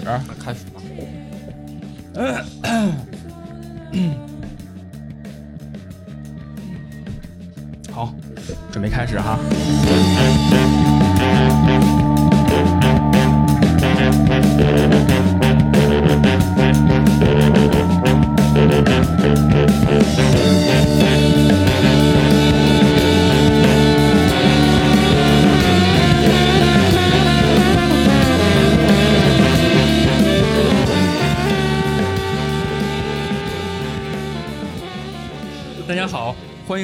始，开始吧。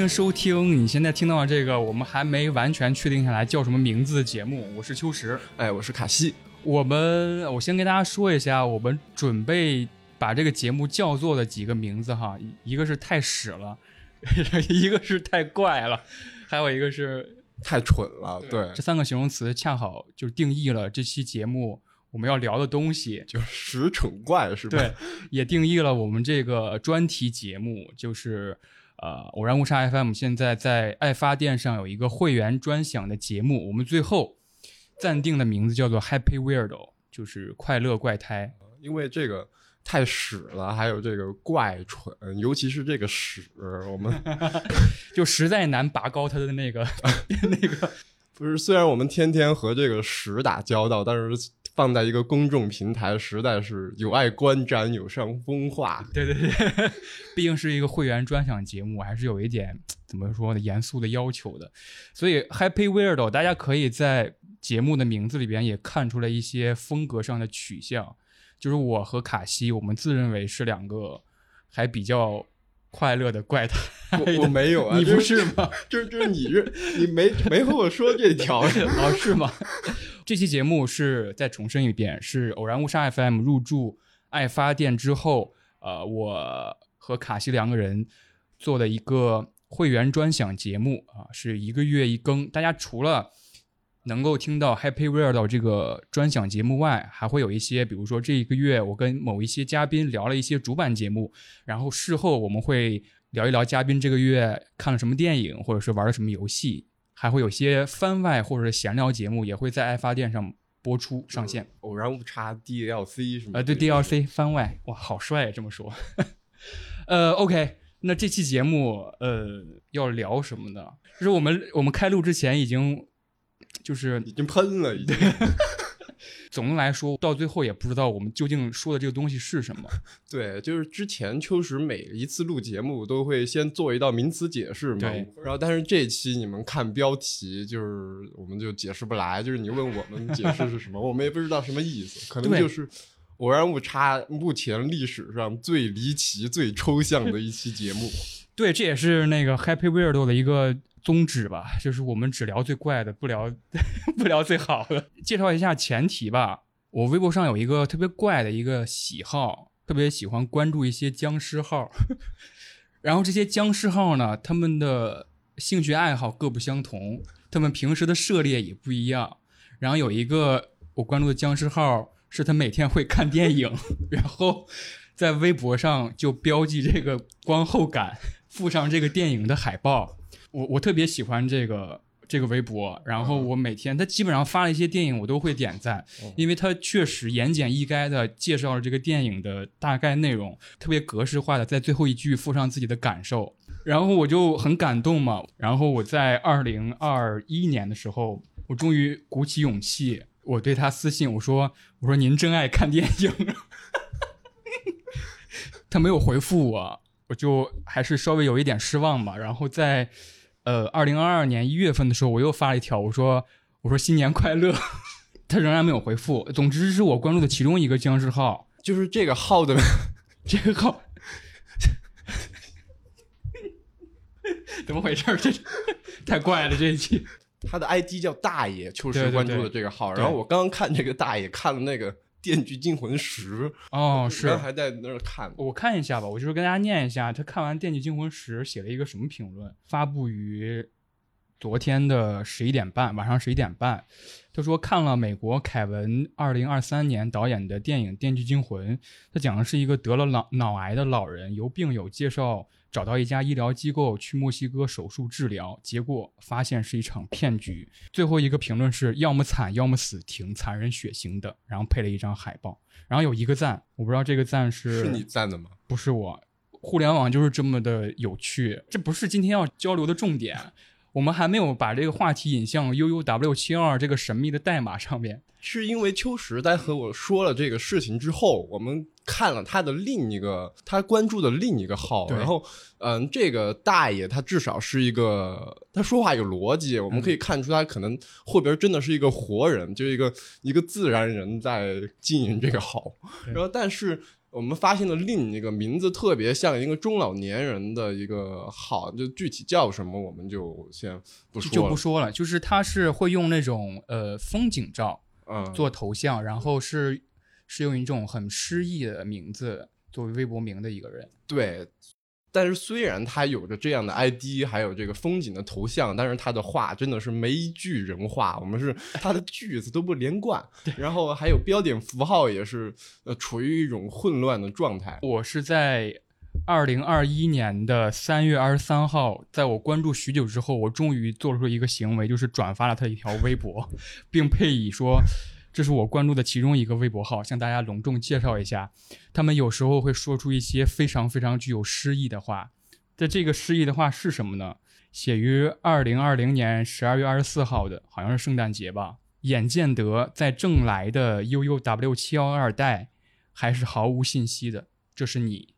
迎收听你现在听到的这个我们还没完全确定下来叫什么名字的节目。我是秋实，哎，我是卡西。我们我先跟大家说一下，我们准备把这个节目叫做的几个名字哈，一个是太屎了，一个是太怪了，还有一个是太蠢了。对，这三个形容词恰好就定义了这期节目我们要聊的东西，就是屎蠢怪是吧？对，也定义了我们这个专题节目，就是呃，偶然误差 FM 现在在爱发电上有一个会员专享的节目，我们最后暂定的名字叫做 Happy Weirdo，就是快乐怪胎。因为这个太屎了，还有这个怪蠢，尤其是这个屎，我们 就实在难拔高它的那个 那个。不是，虽然我们天天和这个屎打交道，但是放在一个公众平台，实在是有碍观瞻，有伤风化。对对对，毕竟是一个会员专享节目，还是有一点怎么说呢，严肃的要求的。所以 Happy Weirdo，大家可以在节目的名字里边也看出来一些风格上的取向。就是我和卡西，我们自认为是两个还比较快乐的怪胎。我我没有啊，你不是吗？就是就是你这你没没和我说这条 哦，是吗？这期节目是再重申一遍，是偶然误杀 FM 入驻爱发电之后，呃，我和卡西两个人做的一个会员专享节目啊，是一个月一更。大家除了能够听到 Happy Weirdo 这个专享节目外，还会有一些，比如说这一个月我跟某一些嘉宾聊了一些主板节目，然后事后我们会聊一聊嘉宾这个月看了什么电影，或者是玩了什么游戏，还会有些番外或者是闲聊节目也会在爱发电上播出上线。偶然误差 DLC 什么？呃，对 DLC 番外，哇，好帅，这么说。呃，OK，那这期节目呃要聊什么呢？就是我们我们开录之前已经就是已经喷了，已经。总的来说，到最后也不知道我们究竟说的这个东西是什么。对，就是之前秋实每一次录节目都会先做一道名词解释嘛，对然后但是这期你们看标题，就是我们就解释不来，就是你问我们解释是什么，我们也不知道什么意思，可能就是偶然误差目前历史上最离奇、最抽象的一期节目。对，这也是那个 Happy Weirdo 的一个宗旨吧，就是我们只聊最怪的，不聊 不聊最好的。介绍一下前提吧，我微博上有一个特别怪的一个喜好，特别喜欢关注一些僵尸号，然后这些僵尸号呢，他们的兴趣爱好各不相同，他们平时的涉猎也不一样。然后有一个我关注的僵尸号，是他每天会看电影，然后在微博上就标记这个观后感，附上这个电影的海报。我我特别喜欢这个这个微博，然后我每天他基本上发了一些电影，我都会点赞，因为他确实言简意赅的介绍了这个电影的大概内容，特别格式化的在最后一句附上自己的感受，然后我就很感动嘛。然后我在二零二一年的时候，我终于鼓起勇气，我对他私信我说我说您真爱看电影，他没有回复我，我就还是稍微有一点失望吧。然后在呃二零二二年一月份的时候，我又发了一条，我说我说新年快乐，他仍然没有回复。总之是我关注的其中一个僵尸号，就是这个号的 这个号 怎么回事？这太怪了这一期。他的 ID 叫大爷，秋对对实关注的这个号。对然后我刚刚看这个大爷看了那个《电锯惊魂十》，哦，是还在那儿看。我看一下吧，我就是跟大家念一下，他看完《电锯惊魂十》写了一个什么评论，发布于昨天的十一点半，晚上十一点半，他说看了美国凯文二零二三年导演的电影《电锯惊魂》，他讲的是一个得了脑脑癌的老人由病友介绍找到一家医疗机构去墨西哥手术治疗，结果发现是一场骗局。最后一个评论是要么惨，要么死，挺残忍血腥的，然后配了一张海报，然后有一个赞，我不知道这个赞是是你赞的吗？不是我，互联网就是这么的有趣，这不是今天要交流的重点。我们还没有把这个话题引向 UUW 七幺二这个神秘的代码上面。是因为秋实在和我说了这个事情之后，我们看了他的另一个他关注的另一个号，然后嗯，这个大爷他至少是一个他说话有逻辑，我们可以看出他可能后边真的是一个活人，就是一个一个自然人在经营这个号，然后但是。我们发现了另一个名字特别像一个中老年人的一个好，就具体叫什么我们就先不说了。就不说了，就是他是会用那种呃风景照嗯，做头像，然后是是用一种很诗意的名字作为微博名的一个人。对，但是虽然他有着这样的 ID，还有这个风景的头像，但是他的话真的是没一句人话，我们是 他的句子都不连贯，然后还有标点符号也是呃处于一种混乱的状态。我是在二零二一年的三月二十三号，在我关注许久之后，我终于做出一个行为，就是转发了他一条微博，并配以说。这是我关注的其中一个微博号，向大家隆重介绍一下。他们有时候会说出一些非常非常具有诗意的话。在这个诗意的话是什么呢？写于二零二零年十二月二十四号的，好像是圣诞节吧。眼见得在正来的 UUW 七幺二代还是毫无信息的，这是你。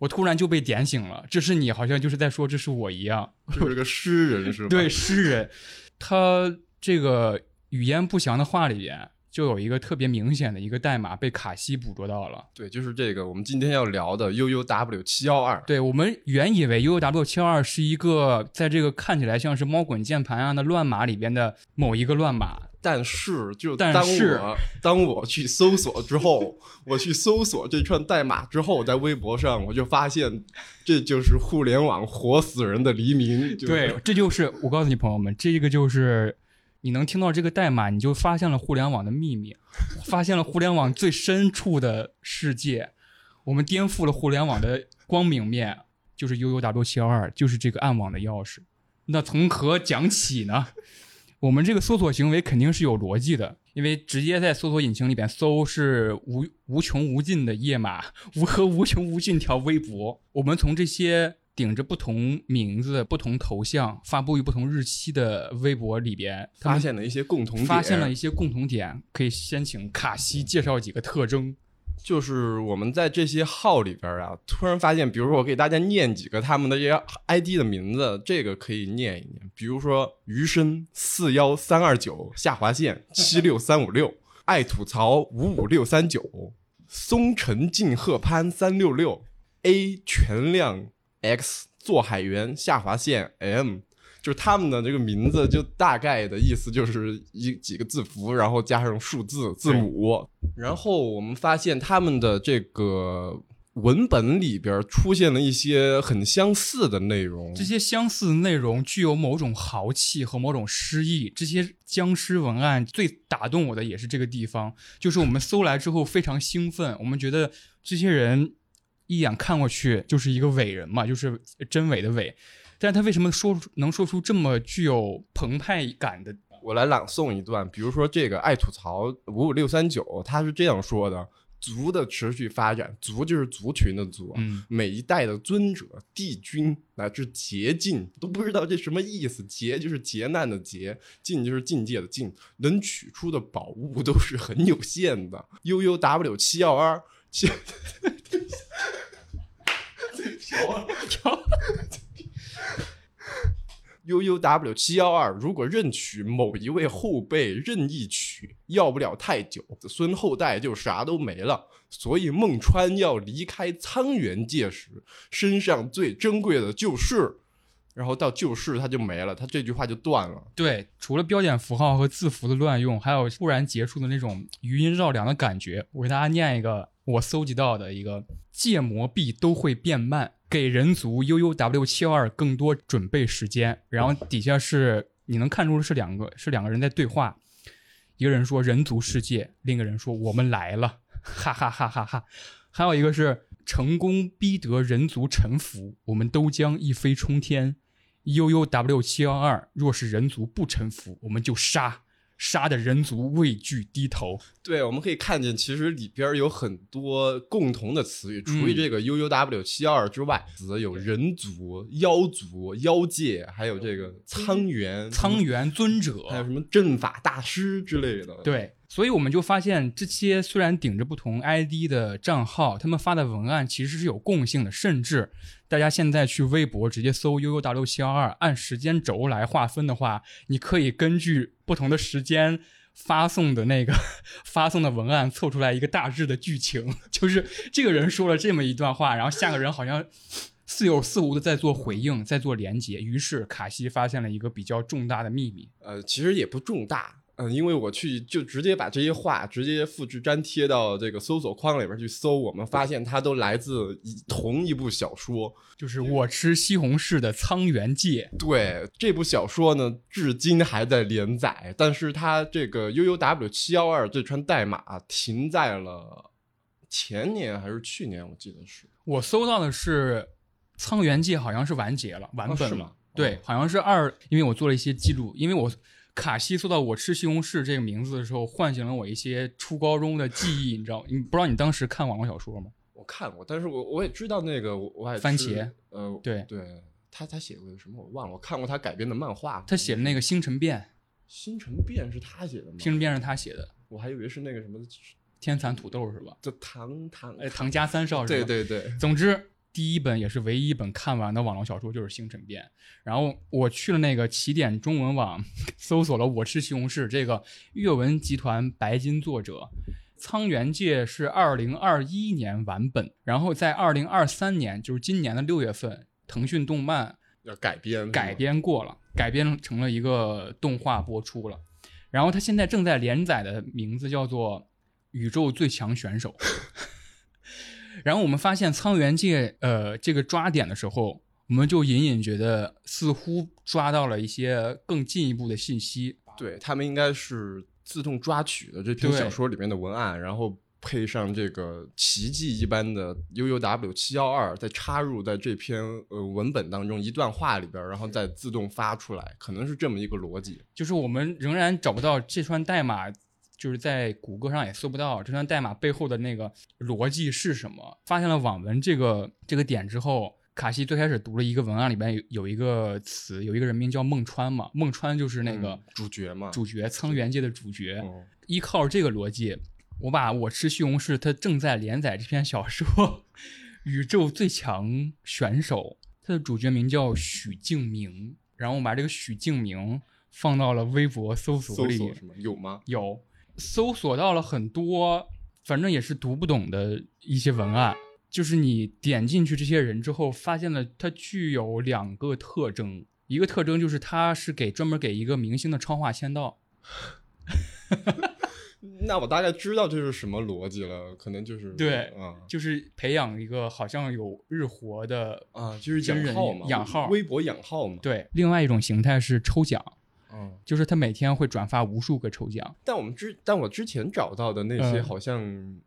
我突然就被点醒了，这是你，好像就是在说这是我一样。就是个诗人是吧？对，诗人，他这个语言不详的话里边就有一个特别明显的一个代码被卡西捕捉到了。对，就是这个我们今天要聊的 UUW 七幺二。对我们原以为 UUW 七幺二是一个在这个看起来像是猫滚键盘啊的乱码里边的某一个乱码，但是，就当但是我当我去搜索之后，我去搜索这串代码之后，在微博上我就发现，这就是互联网活死人的黎明。就是对，这就是我告诉你朋友们，这个就是你能听到这个代码，你就发现了互联网的秘密，发现了互联网最深处的世界。我们颠覆了互联网的光明面，就是 UUW 七幺二，就是这个暗网的钥匙。那从何讲起呢？我们这个搜索行为肯定是有逻辑的，因为直接在搜索引擎里边搜是无无穷无尽的页码，无和无穷无尽条微博。我们从这些顶着不同名字、不同头像、发布于不同日期的微博里边，发现了一些共同点，发现了一些共同点。可以先请卡西介绍几个特征。就是我们在这些号里边啊，突然发现，比如说我给大家念几个他们的这些 ID 的名字，这个可以念一念，比如说余生四幺三二九下划线七六三五六，爱吐槽五五六三九，松城静鹤潘三六六，A 全亮 X 做海员下划线 M。就是他们的这个名字，就大概的意思就是一几个字符，然后加上数字字母，然后我们发现他们的这个文本里边出现了一些很相似的内容。这些相似的内容具有某种豪气和某种诗意。这些僵尸文案最打动我的也是这个地方，就是我们搜来之后非常兴奋，我们觉得这些人一眼看过去就是一个伟人嘛，就是真伪的伪。但是他为什么说能说出这么具有澎湃感的？我来朗诵一段，比如说这个爱吐槽五五六三九，他是这样说的：族的持续发展，族就是族群的族，嗯，每一代的尊者、帝君乃至劫尽，都不知道这什么意思。劫就是劫难的劫，境就是境界的境，能取出的宝物都是很有限的。U U W 七幺二 七，U U W 七幺二，如果任取某一位后辈任意取，要不了太久，子孙后代就啥都没了。所以孟川要离开苍原界时，身上最珍贵的就是，然后到旧世他就没了，他这句话就断了。对，除了标点符号和字符的乱用，还有突然结束的那种余音绕梁的感觉。我给大家念一个我搜集到的一个戒魔币都会变慢，给人族 UUW 七幺二更多准备时间。然后底下是你能看出是两个是两个人在对话，一个人说人族世界，另一个人说我们来了，哈哈哈哈哈。还有一个是成功逼得人族臣服，我们都将一飞冲天。U U W 七幺二，若是人族不臣服，我们就杀。杀的人族畏惧低头。对，我们可以看见，其实里边有很多共同的词语。除了这个 U U W 七幺二之外，词有人族、妖族、妖界，还有这个苍元、苍元尊者，还有什么阵法大师之类的。对。所以我们就发现，这些虽然顶着不同 ID 的账号，他们发的文案其实是有共性的。甚至大家现在去微博直接搜 “uuw 七幺二”，按时间轴来划分的话，你可以根据不同的时间发送的那个 发送的文案，凑出来一个大致的剧情。就是这个人说了这么一段话，然后下个人好像似有似无的在做回应，在做连接。于是卡西发现了一个比较重大的秘密。呃，其实也不重大。嗯，因为我去就直接把这些话直接复制粘贴到这个搜索框里边去搜，我们发现它都来自同一部小说，就是《我吃西红柿的苍原界》。对，这部小说呢，至今还在连载，但是它这个 U U W 七幺二这串代码停在了前年还是去年，我记得是。我搜到的是《苍原界》，好像是完结了，完本了。对，好像是二，因为我做了一些记录，因为我。卡西说到我吃西红柿这个名字的时候，唤醒了我一些初高中的记忆，你知道？你不知道你当时看网络小说吗？我看过，但是我我也知道那个，我还番茄，呃，对对，他他写过什么我忘了，我看过他改编的漫画，他写的那个《星辰变》，《星辰变》是他写的吗？《星辰变》是他写的，我还以为是那个什么天蚕土豆是吧？这唐唐哎，唐家三少是吧？对对对，总之。第一本也是唯一一本看完的网络小说就是《星辰变》，然后我去了那个起点中文网，搜索了《我吃西红柿》这个阅文集团白金作者，《苍原界》是二零二一年完本，然后在二零二三年，就是今年的六月份，腾讯动漫要改编，改编过了，改编成了一个动画播出了，然后它现在正在连载的名字叫做《宇宙最强选手》。然后我们发现苍原界，呃，这个抓点的时候，我们就隐隐觉得似乎抓到了一些更进一步的信息。对他们应该是自动抓取的这篇小说里面的文案，然后配上这个奇迹一般的 U U W 七幺二，再插入在这篇呃文本当中一段话里边，然后再自动发出来，可能是这么一个逻辑。就是我们仍然找不到这串代码。就是在谷歌上也搜不到这段代码背后的那个逻辑是什么。发现了网文这个这个点之后，卡西最开始读了一个文案，里边有有一个词，有一个人名叫孟川嘛，孟川就是那个主角嘛，主角苍原界的主角。依靠这个逻辑，我把我吃西红柿，他正在连载这篇小说《宇宙最强选手》，他的主角名叫许敬明，然后我把这个许敬明放到了微博搜索里，有吗？有。搜索到了很多，反正也是读不懂的一些文案。就是你点进去这些人之后，发现了它具有两个特征。一个特征就是它是给专门给一个明星的超话签到。那我大概知道这是什么逻辑了，可能就是对，啊，就是培养一个好像有日活的啊，就是养号嘛养号，微博养号嘛。对，另外一种形态是抽奖。嗯，就是他每天会转发无数个抽奖，但我们之但我之前找到的那些好像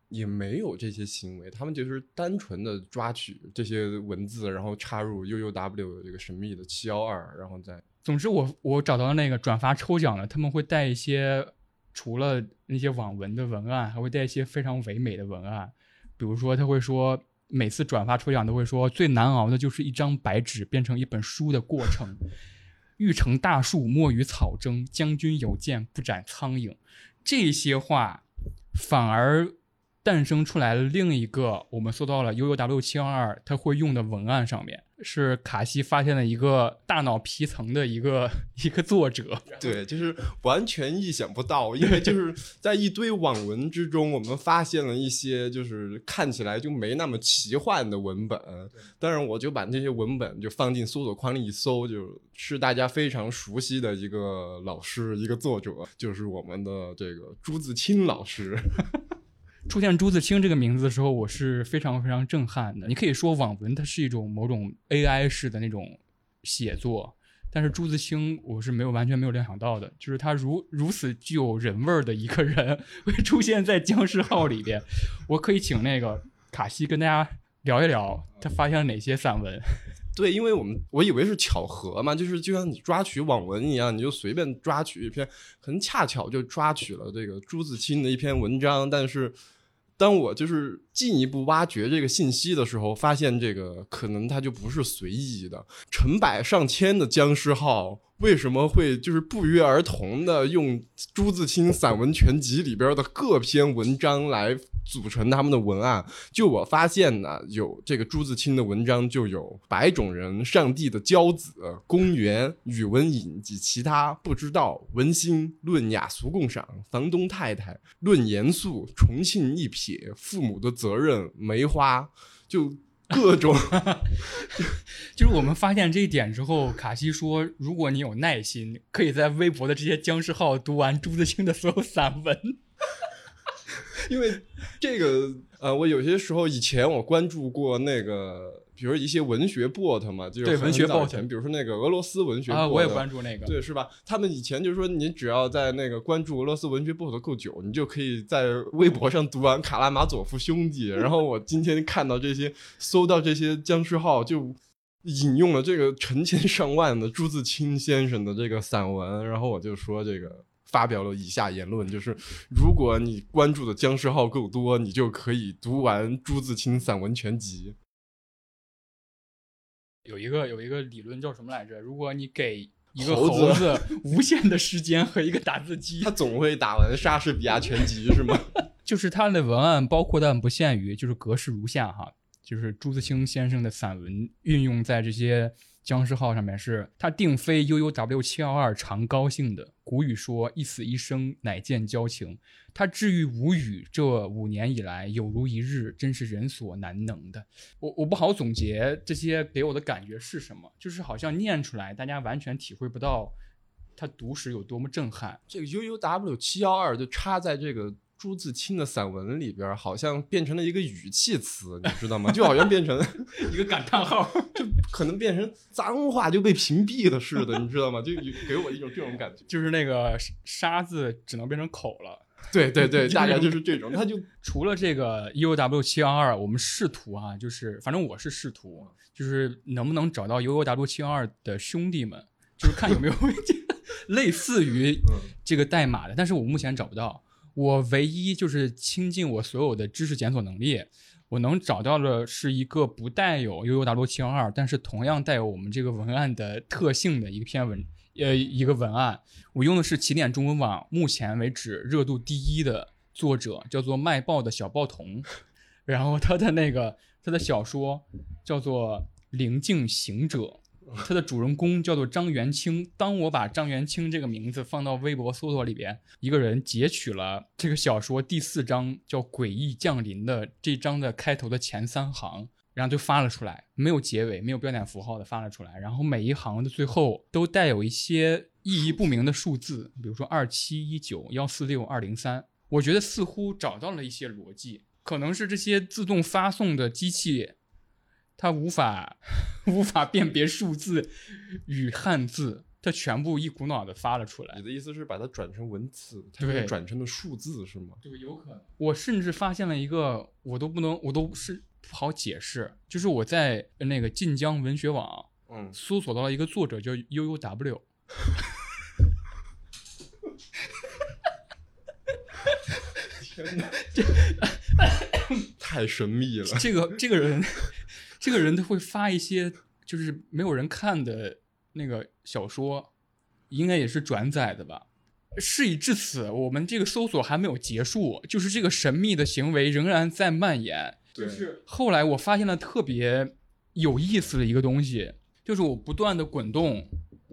也没有这些行为，他们就是单纯的抓取这些文字，然后插入 U U W 这个神秘的七幺二，然后再总之我我找到那个转发抽奖的，他们会带一些除了那些网文的文案，还会带一些非常唯美的文案，比如说他会说每次转发抽奖都会说最难熬的就是一张白纸变成一本书的过程。欲成大树，莫与草争。将军有剑，不斩苍蝇。这些话反而诞生出来了另一个，我们搜到了 U U W 七幺二，它会用的文案上面。是卡西发现了一个大脑皮层的一个一个作者，对，就是完全意想不到，因为就是在一堆网文之中，我们发现了一些就是看起来就没那么奇幻的文本，当然我就把这些文本就放进搜索框里一搜，就是大家非常熟悉的一个老师，一个作者，就是我们的这个朱自清老师。出现朱自清这个名字的时候，我是非常非常震撼的。你可以说网文它是一种某种 AI 式的那种写作，但是朱自清我是没有完全没有料想到的，就是他如如此具有人味儿的一个人 会出现在僵尸号里边。我可以请那个卡西跟大家聊一聊他发现了哪些散文。对，因为我们我以为是巧合嘛，就是就像你抓取网文一样，你就随便抓取一篇，很恰巧就抓取了这个朱自清的一篇文章。但是，当我就是进一步挖掘这个信息的时候，发现这个可能它就不是随意的，成百上千的僵尸号。为什么会就是不约而同的用朱自清散文全集里边的各篇文章来组成他们的文案？就我发现呢，有这个朱自清的文章就有《白种人》《上帝的骄子》《公园》《宇文颖及其他不知道》《文心》《论雅俗共赏》《房东太太》《论严肃》《重庆一瞥》《父母的责任》《梅花》就。各种，就是我们发现这一点之后，卡西说：“如果你有耐心，可以在微博的这些僵尸号读完朱自清的所有散文。”因为这个，呃，我有些时候以前我关注过那个。比如一些文学 bot 嘛，就是对文学 bot，比如说那个俄罗斯文学啊，我也关注那个，对，是吧？他们以前就是说，你只要在那个关注俄罗斯文学 bot 够久，你就可以在微博上读完《卡拉马佐夫兄弟》。然后我今天看到这些，搜到这些僵尸号，就引用了这个成千上万的朱自清先生的这个散文。然后我就说，这个发表了以下言论，就是如果你关注的僵尸号够多，你就可以读完朱自清散文全集。有一个有一个理论叫什么来着？如果你给一个猴子无限的时间和一个打字机，他总会打完莎士比亚全集，是吗？就是他的文案包括但不限于，就是格式如下哈，就是朱自清先生的散文运用在这些。僵尸号上面是他定非 U U W 七幺二常高兴的。古语说一死一生乃见交情。他至于无语，这五年以来有如一日，真是人所难能的。我我不好总结这些给我的感觉是什么，就是好像念出来，大家完全体会不到他读时有多么震撼。这个 U U W 七幺二就插在这个。朱自清的散文里边，好像变成了一个语气词，你知道吗？就好像变成一个感叹号，就可能变成脏话就被屏蔽了似的，你知道吗？就给我一种这种感觉，就是那个沙字只能变成口了。对对对，大概就是这种。他就 除了这个 U W 七幺二，我们试图啊，就是反正我是试图，就是能不能找到 U W 七幺二的兄弟们，就是看有没有 类似于这个代码的，但是我目前找不到。我唯一就是倾尽我所有的知识检索能力，我能找到的是一个不带有 U U W 七幺二，但是同样带有我们这个文案的特性的一篇文，呃，一个文案。我用的是起点中文网目前为止热度第一的作者，叫做卖报的小报童，然后他的那个他的小说叫做《灵境行者》。他的主人公叫做张元清。当我把张元清这个名字放到微博搜索里边，一个人截取了这个小说第四章叫《诡异降临》的这章的开头的前三行，然后就发了出来，没有结尾，没有标点符号的发了出来。然后每一行的最后都带有一些意义不明的数字，比如说二七一九幺四六二零三。我觉得似乎找到了一些逻辑，可能是这些自动发送的机器。它无法无法辨别数字与汉字，它全部一股脑的发了出来。你的意思是把它转成文字，它是转成了数字是吗？这个有可能。我甚至发现了一个，我都不能，我都是不好解释。就是我在那个晋江文学网，嗯，搜索到了一个作者叫 U U W。天哪，太神秘了。这个这个人。这个人他会发一些就是没有人看的那个小说，应该也是转载的吧。事已至此，我们这个搜索还没有结束，就是这个神秘的行为仍然在蔓延。就是后来我发现了特别有意思的一个东西，就是我不断的滚动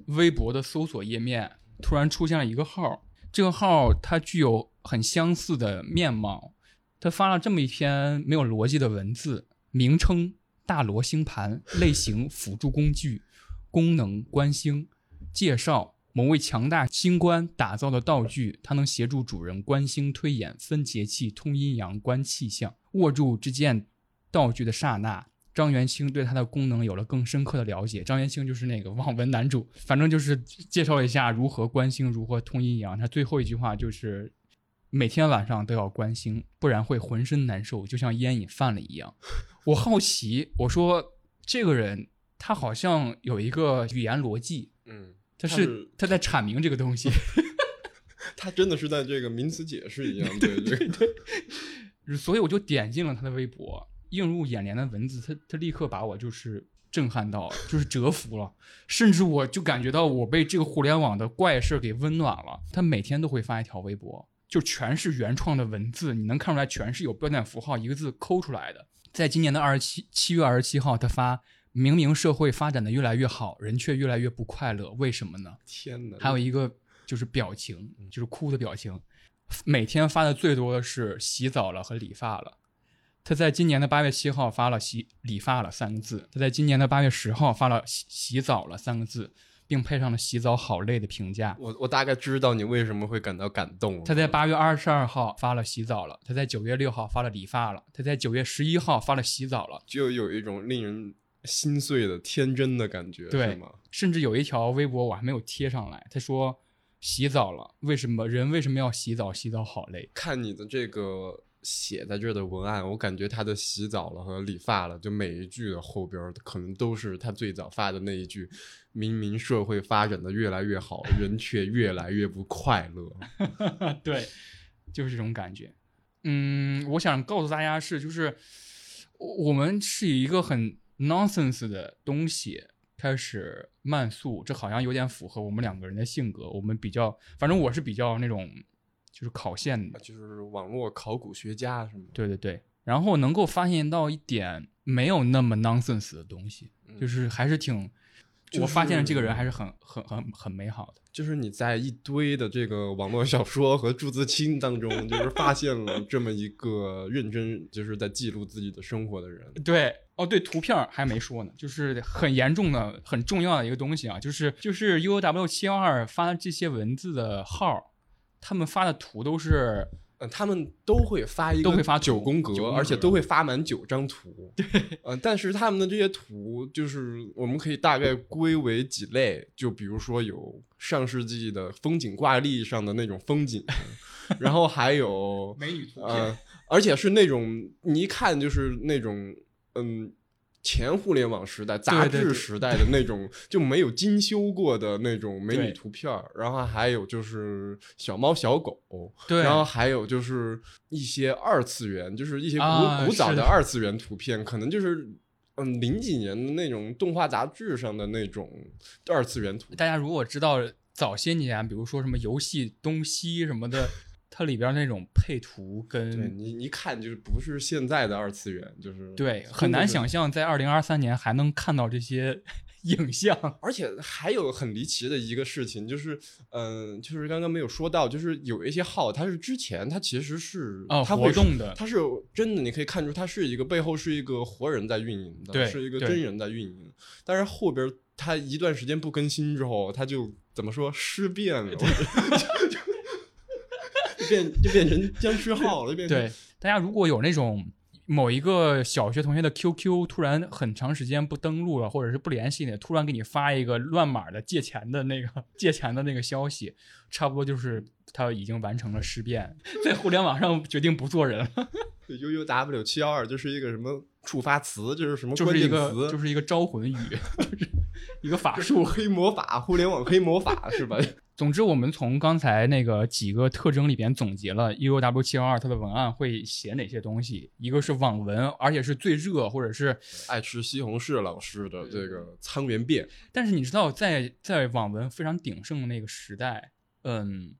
微博的搜索页面，突然出现了一个号，这个号它具有很相似的面貌，他发了这么一篇没有逻辑的文字，名称。大罗星盘类型辅助工具，功能观星，介绍某位强大星官打造的道具，它能协助主人观星推演、分节气、通阴阳、观气象。握住这件道具的刹那，张元清对它的功能有了更深刻的了解。张元清就是那个网文男主，反正就是介绍一下如何观星，如何通阴阳。他最后一句话就是每天晚上都要关心，不然会浑身难受，就像烟瘾犯了一样。我好奇，我说这个人他好像有一个语言逻辑，嗯，他是他在阐明这个东西。他真的是在这个名词解释一样，对对对所以我就点进了他的微博，映入眼帘的文字，他他立刻把我就是震撼到了，就是折服了，甚至我就感觉到我被这个互联网的怪事给温暖了。他每天都会发一条微博，就全是原创的文字，你能看出来全是有标点符号一个字抠出来的。在今年的二十七七月二十七号，他发明明社会发展的越来越好，人却越来越不快乐，为什么呢？天哪！还有一个就是表情，就是哭的表情。每天发的最多的是洗澡了和理发了。他在今年的八月七号发了洗理发了三个字，他在今年的八月十号发了洗洗澡了三个字，并配上了洗澡好累的评价。我我大概知道你为什么会感到感动了。他在八月二十二号发了洗澡了，他在九月六号发了理发了，他在九月十一号发了洗澡了，就有一种令人心碎的天真的感觉，对吗？甚至有一条微博我还没有贴上来，他说洗澡了，为什么人为什么要洗澡？洗澡好累。看你的这个写在这儿的文案，我感觉他的洗澡了和理发了，就每一句的后边可能都是他最早发的那一句：“明明社会发展的越来越好，人却越来越不快乐。对，就是这种感觉。嗯，我想告诉大家是，就是我们是以一个很 nonsense 的东西开始慢速，这好像有点符合我们两个人的性格。我们比较，反正我是比较那种就是考线的，就是网络考古学家？对对对，然后能够发现到一点没有那么 nonsense 的东西，就是还是挺，我发现了这个人还是很很很很美好的。就是你在一堆的这个网络小说和朱自清当中，就是发现了这么一个认真就是在记录自己的生活的人。对，哦，对，图片还没说呢，就是很严重的、很重要的一个东西啊，就是就是 U W 七幺二发这些文字的号儿，他们发的图都是嗯，他们都会发一个都会发九宫格，而且都会发满九张图。对，嗯，但是他们的这些图，就是我们可以大概归为几类，就比如说有上世纪的风景挂历上的那种风景，然后还有美女图呃，而且是那种你一看就是那种嗯。前互联网时代、杂志时代的那种 就没有精修过的那种美女图片儿，然后还有就是小猫小狗，对，然后还有就是一些二次元，就是一些古、啊古早的的。二次元图片，可能就是嗯零几年的那种动画杂志上的那种二次元图。大家如果知道早些年，比如说什么游戏东西什么的，它里边那种配图跟你一看就是不是现在的二次元，就是对很难想象。在二零二三年还能看到这些 影像。而且还有很离奇的一个事情，就是，嗯、就是刚刚没有说到，就是有一些号，它是之前它其实是哦它会活动的它是真的，你可以看出它是一个背后是一个活人在运营的，对是一个真人在运营。但是后边它一段时间不更新之后，它就怎么说尸变了，就变就变成僵尸号了，就变成对，大家如果有那种某一个小学同学的 QQ 突然很长时间不登录了，或者是不联系你，突然给你发一个乱码的借钱的那个借钱的那个消息，差不多就是他已经完成了尸变，在互联网上决定不做人了，U U W 七幺二，就是一个什么触发词，就是什么就是一关键词，个就是一个招魂语，就是一个法术。黑魔法，互联网黑魔法是吧？总之，我们从刚才那个几个特征里边总结了 EOW 七幺二它的文案会写哪些东西。一个是网文，而且是最热，或者是，爱吃西红柿老师的这个苍原变，但是你知道在，在网文非常鼎盛的那个时代，嗯，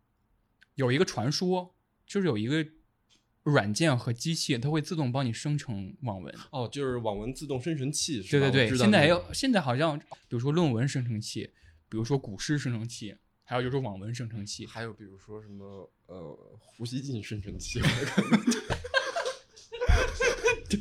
有一个传说，就是有一个软件和机器，它会自动帮你生成网文。哦，就是网文自动生成器，对对对，现在也那个有，现在好像比如说论文生成器，比如说古诗生成器，还有就是网文生成器。还有比如说什么呃呼吸进生成器，这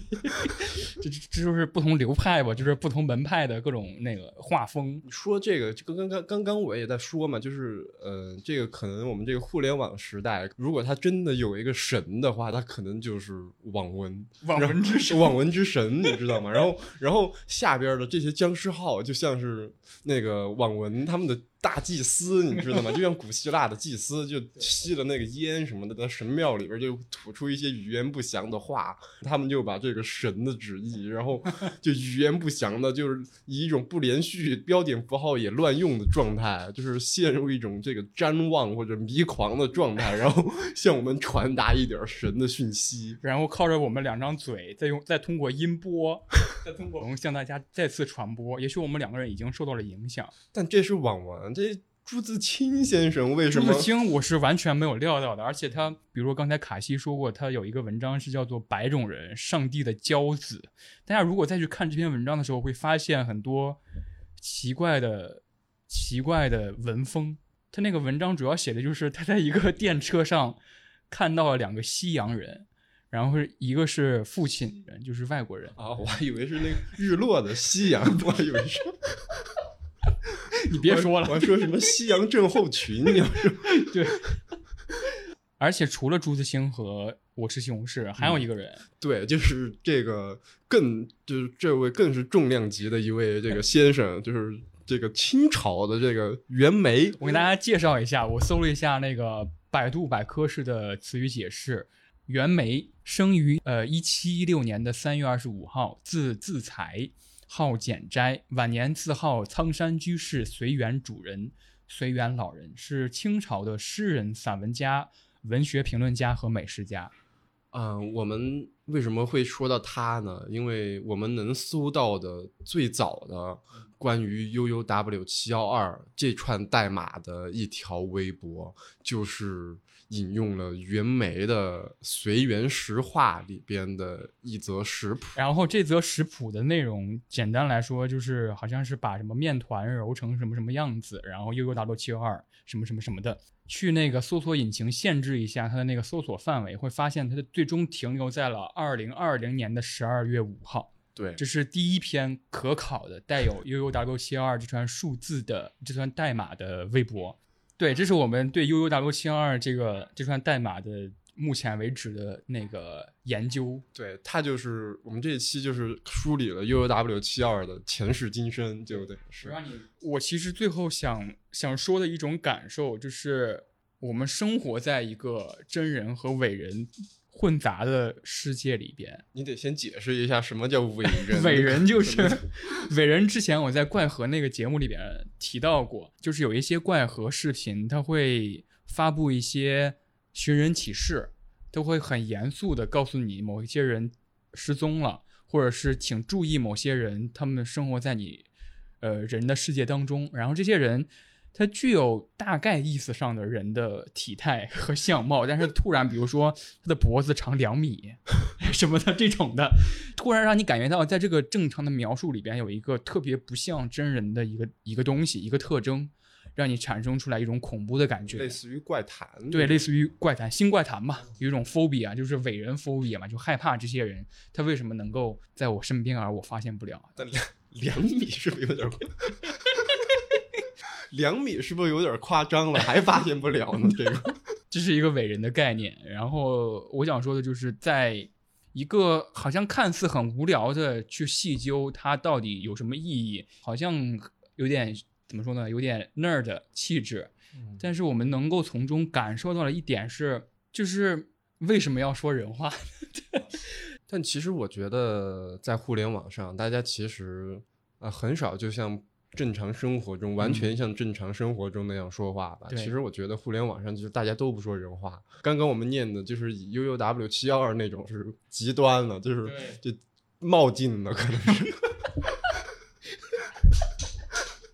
这这就是不同流派吧，就是不同门派的各种那个画风。你说这个，就刚刚刚刚我也在说嘛，就是呃，这个可能我们这个互联网时代，如果它真的有一个神的话，它可能就是网文，网文之神，网文之神，你知道吗？然后然后下边的这些僵尸号就像是那个网文他们的。大祭司，你知道吗？就像古希腊的祭司，就吸了那个烟什么的，在神庙里边就吐出一些语言不详的话，他们就把这个神的旨意，然后就语言不详的，就是以一种不连续、标点符号也乱用的状态，就是陷入一种这个瞻望或者迷狂的状态，然后向我们传达一点神的讯息，然后靠着我们两张嘴，再用再通过音波，再通过向大家再次传播。也许我们两个人已经受到了影响，但这是网文。这朱自清先生为什么？朱自清我是完全没有料到的，而且他，比如说刚才卡西说过，他有一个文章是叫做《白种人：上帝的骄子》。大家如果再去看这篇文章的时候，会发现很多奇怪的、奇怪的文风。他那个文章主要写的就是他在一个 电车上看到了两个西洋人，然后一个是父亲人，就是外国人啊，我还以为是那个日落的夕阳，我还以为是。你别说了，我说什么夕阳症候群？你要说 对，而且除了朱自清和我是西红柿，还有一个人，对，就是这个更就是这位更是重量级的一位这个先生，就是这个清朝的这个袁枚。我给大家介绍一下，我搜了一下那个百度百科式的词语解释：袁枚生于呃一七一六年的三月二十五号，字自才。号简斋，晚年自号苍山居士随园主人、随园老人，是清朝的诗人、散文家、文学评论家和美食家。嗯，我们为什么会说到他呢？因为我们能搜到的最早的关于 UUW 七幺二这串代码的一条微博，就是。引用了袁枚的《随园食话》里边的一则食谱，然后这则食谱的内容，简单来说就是好像是把什么面团揉成什么什么样子，然后又又达到七二什么什么什么的，去那个搜索引擎限制一下它的那个搜索范围，会发现它的最终停留在了二零二零年的十二月五号。对，这是第一篇可考的带有 UUW 七二这串数字的这串代码的微博。对，这是我们对 UUW 七幺二这个这串代码的目前为止的那个研究。对，它就是我们这一期就是梳理了 UUW 七二的前世今生，对不对？是。我其实最后想想说的一种感受就是，我们生活在一个真人和伪人。混杂的世界里边，你得先解释一下什么叫伪人。伪人就是伪人。之前我在怪盒那个节目里边提到过，就是有一些怪盒视频，他会发布一些寻人启事，都会很严肃的告诉你某一些人失踪了，或者是请注意某些人，他们生活在你呃人的世界当中，然后这些人。他具有大概意思上的人的体态和相貌，但是突然，比如说他的脖子长两米 什么的这种的，突然让你感觉到，在这个正常的描述里边有一个特别不像真人的一个一个东西，一个特征，让你产生出来一种恐怖的感觉，类似于怪谈，对，类似于怪谈，新怪谈嘛，有一种 phobia，就是伟人 phobia 嘛，就害怕这些人，他为什么能够在我身边而我发现不了？但两两米是不是有点？两米是不是有点夸张了？还发现不了呢？这个 这是一个伟人的概念。然后我想说的就是，在一个好像看似很无聊的去细究它到底有什么意义，好像有点怎么说呢？有点 nerd 气质。但是我们能够从中感受到了一点是，就是为什么要说人话？但其实我觉得在互联网上，大家其实啊很少就像。正常生活中完全像正常生活中那样说话吧。其实我觉得互联网上就是大家都不说人话。刚刚我们念的就是以 UUW 七幺二那种是极端了，就是就冒进的，可能是，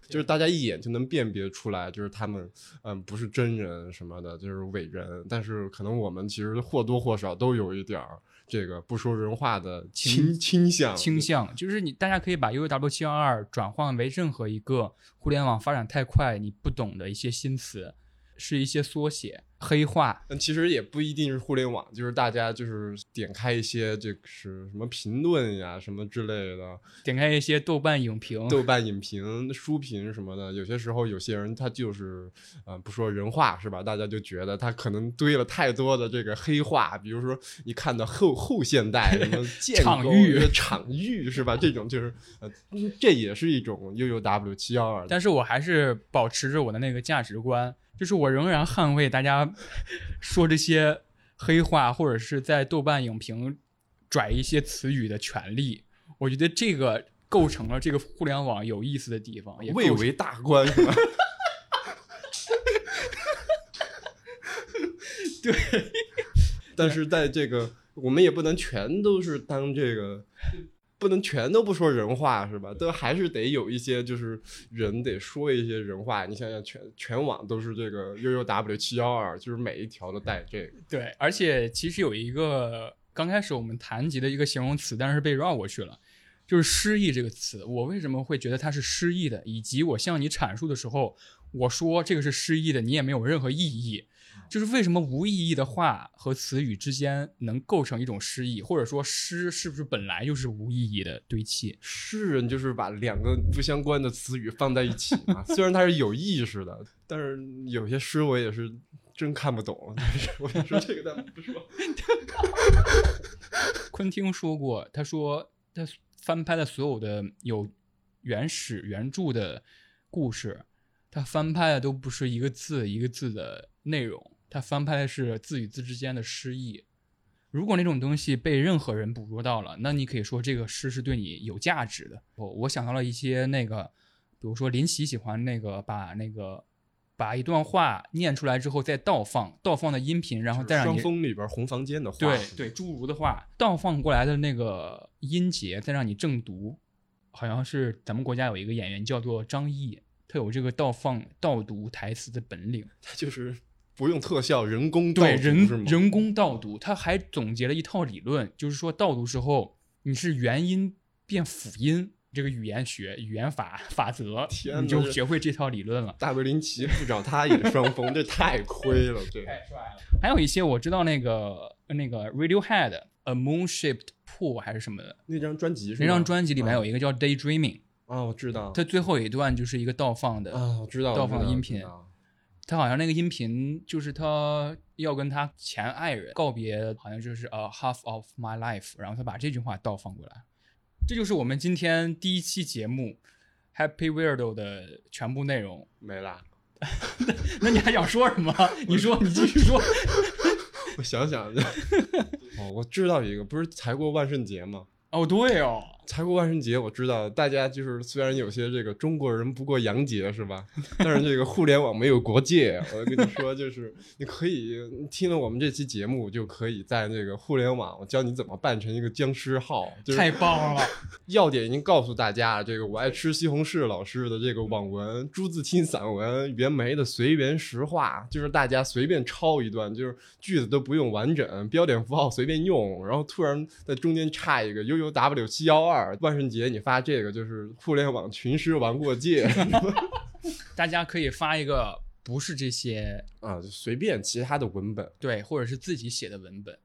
就是大家一眼就能辨别出来，就是他们嗯不是真人什么的，就是伪人。但是可能我们其实或多或少都有一点儿。这个不说人话的倾倾向，倾向就是你，大家可以把 U W 七幺二转换为任何一个互联网发展太快你不懂的一些新词，是一些缩写、黑话。但其实也不一定是互联网，就是大家就是点开一些这个是什么评论呀、什么之类的，点开一些豆瓣影评，豆瓣影评、书评什么的。有些时候有些人他就是呃不说人话是吧？大家就觉得他可能堆了太多的这个黑话，比如说你看到后后现代什么 建构场域场域是吧？这种就是呃这也是一种 UUW 七幺二。但是我还是保持着我的那个价值观，就是我仍然捍卫大家说这些黑话或者是在豆瓣影评拽一些词语的权利。我觉得这个构成了这个互联网有意思的地方，也蔚为大观是吧？对，但是在这个我们也不能全都是当这个，不能全都不说人话是吧？都还是得有一些就是人得说一些人话。你想想全全网都是这个 UUW 七幺二，就是每一条都带这个。对，而且其实有一个刚开始我们谈及的一个形容词，但是被绕过去了，就是失忆这个词。我为什么会觉得它是失忆的？以及我向你阐述的时候，我说这个是失忆的，你也没有任何异议。就是为什么无意义的话和词语之间能构成一种诗意，或者说诗是不是本来就是无意义的堆砌？诗人就是把两个不相关的词语放在一起嘛，虽然它是有意识的，但是有些诗我也是真看不懂。但是我想说这个，但不说。昆汀说过，他说他翻拍的所有的有原始原著的故事，他翻拍的都不是一个字一个字的内容，他翻拍的是字与字之间的诗意。如果那种东西被任何人捕捉到了，那你可以说这个诗是对你有价值的。我我想到了一些那个，比如说林夕喜欢那个把那个把一段话念出来之后再倒放，倒放的音频，然后再让你双峰里边红房间的话，对对，侏儒的话倒放过来的那个音节，再让你正读，好像是咱们国家有一个演员叫做张译，他有这个倒放倒读台词的本领，他就是不用特效，人工倒对人人工倒读，他还总结了一套理论，就是说倒读时候你是元音变辅音。这个语言学、语言法法则，天你就学会这套理论了。大卫林奇不找他演双峰，这太亏了。这 帅了。还有一些我知道，那个那个 Radiohead A Moon Shaped Pool 还是什么的，那张专辑是那张专辑里面有一个叫 Daydreaming，啊，我知道，它最后一段就是一个倒放的，啊，我知道，倒放音频他好像那个音频就是他要跟他前爱人告别，好像就是呃 half of my life，然后他把这句话倒放过来，这就是我们今天第一期节目 Happy Weirdo 的全部内容。没啦。那你还想说什么？你说，你继续说。我想想，哦，我知道一个，不是才过万圣节吗？哦，对哦，才过万圣节，我知道大家就是虽然有些这个中国人不过洋节是吧？但是这个互联网没有国界。我跟你说，就是你可以你听了我们这期节目，就可以在这个互联网，我教你怎么办成一个僵尸号。就是太棒了！要点已经告诉大家了，这个我爱吃西红柿老师的这个网文、朱自清散文、袁枚的随园实话，就是大家随便抄一段，就是句子都不用完整，标点符号随便用，然后突然在中间插一个 U U W 七幺二，万圣节你发这个就是互联网群尸玩过界大家可以发一个不是这些啊，就随便其他的文本。对，或者是自己写的文本，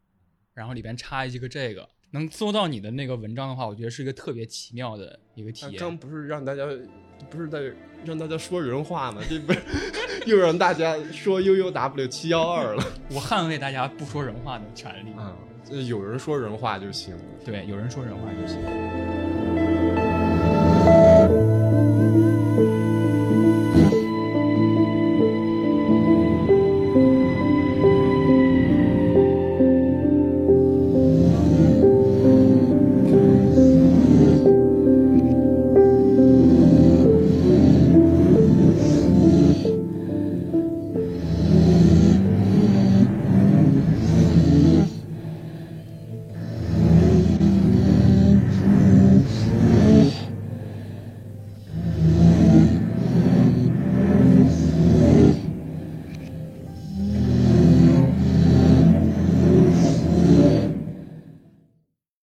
然后里边插一个这个，能搜到你的那个文章的话，我觉得是一个特别奇妙的一个体验。他刚不是让大家不是在让大家说人话吗？这不是又让大家说 U U W 七幺二了。我捍卫大家不说人话的权利。啊，这有人说人话就行。对，有人说人话就行。